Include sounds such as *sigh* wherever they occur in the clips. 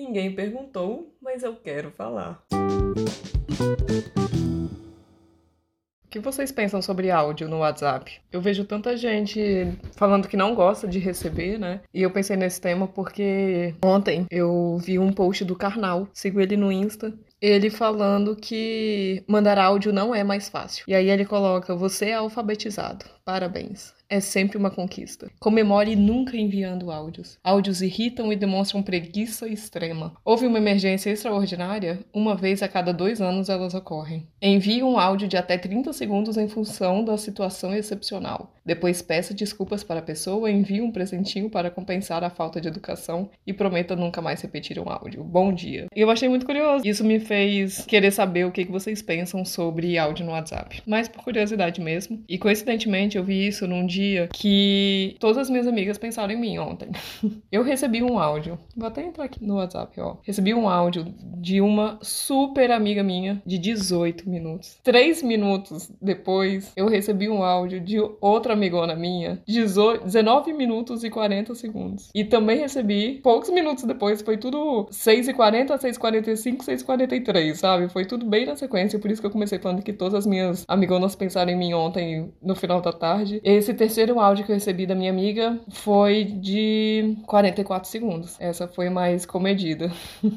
Ninguém perguntou, mas eu quero falar. O que vocês pensam sobre áudio no WhatsApp? Eu vejo tanta gente falando que não gosta de receber, né? E eu pensei nesse tema porque ontem eu vi um post do Karnal, sigo ele no Insta, ele falando que mandar áudio não é mais fácil. E aí ele coloca: Você é alfabetizado. Parabéns é sempre uma conquista. Comemore nunca enviando áudios. Áudios irritam e demonstram preguiça extrema. Houve uma emergência extraordinária? Uma vez a cada dois anos elas ocorrem. Envie um áudio de até 30 segundos em função da situação excepcional. Depois peça desculpas para a pessoa, envie um presentinho para compensar a falta de educação e prometa nunca mais repetir um áudio. Bom dia. E eu achei muito curioso. Isso me fez querer saber o que vocês pensam sobre áudio no WhatsApp. Mas por curiosidade mesmo. E coincidentemente eu vi isso num dia que todas as minhas amigas pensaram em mim ontem. *laughs* Eu recebi um áudio, vou até entrar aqui no WhatsApp, ó. Recebi um áudio de uma super amiga minha de 18 minutos. Três minutos depois, eu recebi um áudio de outra amigona minha, 18, 19 minutos e 40 segundos. E também recebi, poucos minutos depois, foi tudo 6h40, 6h45, 6h43, sabe? Foi tudo bem na sequência, por isso que eu comecei falando que todas as minhas amigonas pensaram em mim ontem no final da tarde. Esse terceiro áudio que eu recebi da minha amiga foi de 44 segundos. Essa foi mais comedida. *laughs*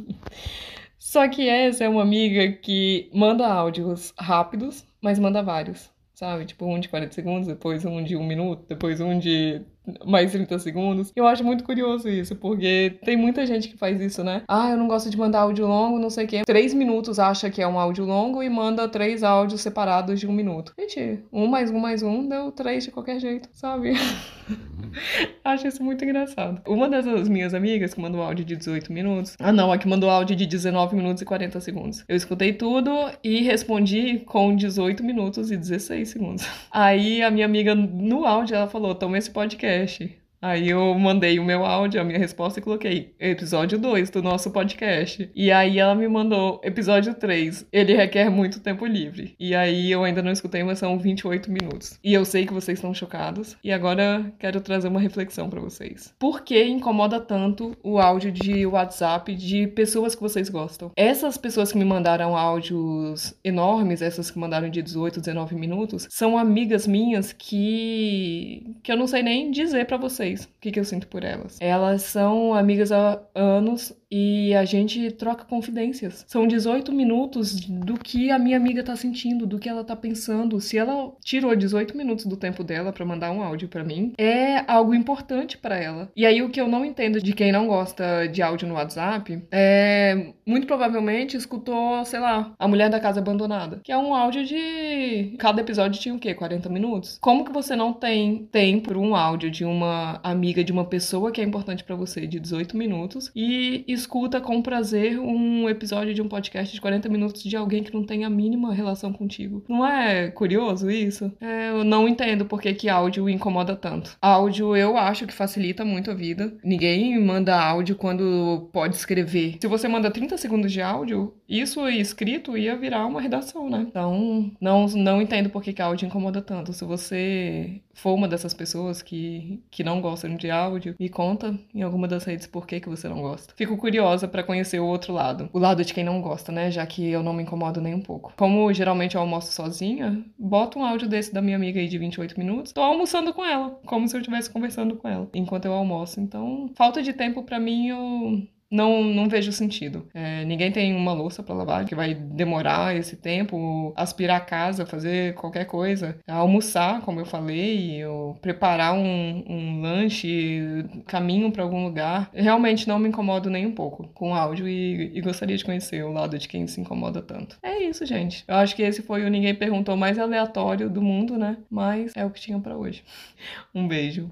Só que essa é uma amiga que manda áudios rápidos, mas manda vários, sabe? Tipo, um de 40 segundos, depois um de um minuto, depois um de mais 30 segundos. Eu acho muito curioso isso, porque tem muita gente que faz isso, né? Ah, eu não gosto de mandar áudio longo, não sei o quê. Três minutos acha que é um áudio longo e manda três áudios separados de um minuto. Gente, um mais um mais um deu três de qualquer jeito, sabe? *laughs* acho isso muito engraçado. Uma dessas minhas amigas que mandou áudio de 18 minutos. Ah, não, a que mandou áudio de 19 minutos e 40 segundos. Eu escutei tudo e respondi com 18 minutos e 16 segundos. *laughs* Aí a minha amiga no áudio ela falou: toma esse podcast podcast. Aí eu mandei o meu áudio, a minha resposta e coloquei episódio 2 do nosso podcast. E aí ela me mandou episódio 3. Ele requer muito tempo livre. E aí eu ainda não escutei, mas são 28 minutos. E eu sei que vocês estão chocados. E agora quero trazer uma reflexão para vocês. Por que incomoda tanto o áudio de WhatsApp de pessoas que vocês gostam? Essas pessoas que me mandaram áudios enormes, essas que mandaram de 18, 19 minutos, são amigas minhas que que eu não sei nem dizer para vocês vocês o que, que eu sinto por elas. Elas são amigas há anos e a gente troca confidências. São 18 minutos do que a minha amiga tá sentindo, do que ela tá pensando. Se ela tirou 18 minutos do tempo dela para mandar um áudio para mim, é algo importante para ela. E aí o que eu não entendo de quem não gosta de áudio no WhatsApp é muito provavelmente escutou, sei lá, A Mulher da Casa Abandonada, que é um áudio de cada episódio tinha o quê? 40 minutos. Como que você não tem tempo para um áudio de uma amiga de uma pessoa que é importante para você de 18 minutos e escuta com prazer um episódio de um podcast de 40 minutos de alguém que não tem a mínima relação contigo. Não é curioso isso? É, eu não entendo por que, que áudio incomoda tanto. Áudio eu acho que facilita muito a vida. Ninguém manda áudio quando pode escrever. Se você manda 30 segundos de áudio, isso escrito ia virar uma redação, né? Então, não, não entendo por que, que áudio incomoda tanto. Se você for uma dessas pessoas que, que não gostam de áudio, me conta em alguma das redes por que, que você não gosta. Fico curiosa para conhecer o outro lado. O lado de quem não gosta, né? Já que eu não me incomodo nem um pouco. Como geralmente eu almoço sozinha, boto um áudio desse da minha amiga aí de 28 minutos. Tô almoçando com ela, como se eu estivesse conversando com ela enquanto eu almoço. Então, falta de tempo para mim, eu não, não vejo sentido. É, ninguém tem uma louça para lavar que vai demorar esse tempo, aspirar a casa, fazer qualquer coisa, almoçar, como eu falei, ou preparar um, um lanche, caminho para algum lugar. Realmente não me incomodo nem um pouco com áudio e, e gostaria de conhecer o lado de quem se incomoda tanto. É isso, gente. Eu acho que esse foi o Ninguém Perguntou mais aleatório do mundo, né? Mas é o que tinha para hoje. *laughs* Um beijo.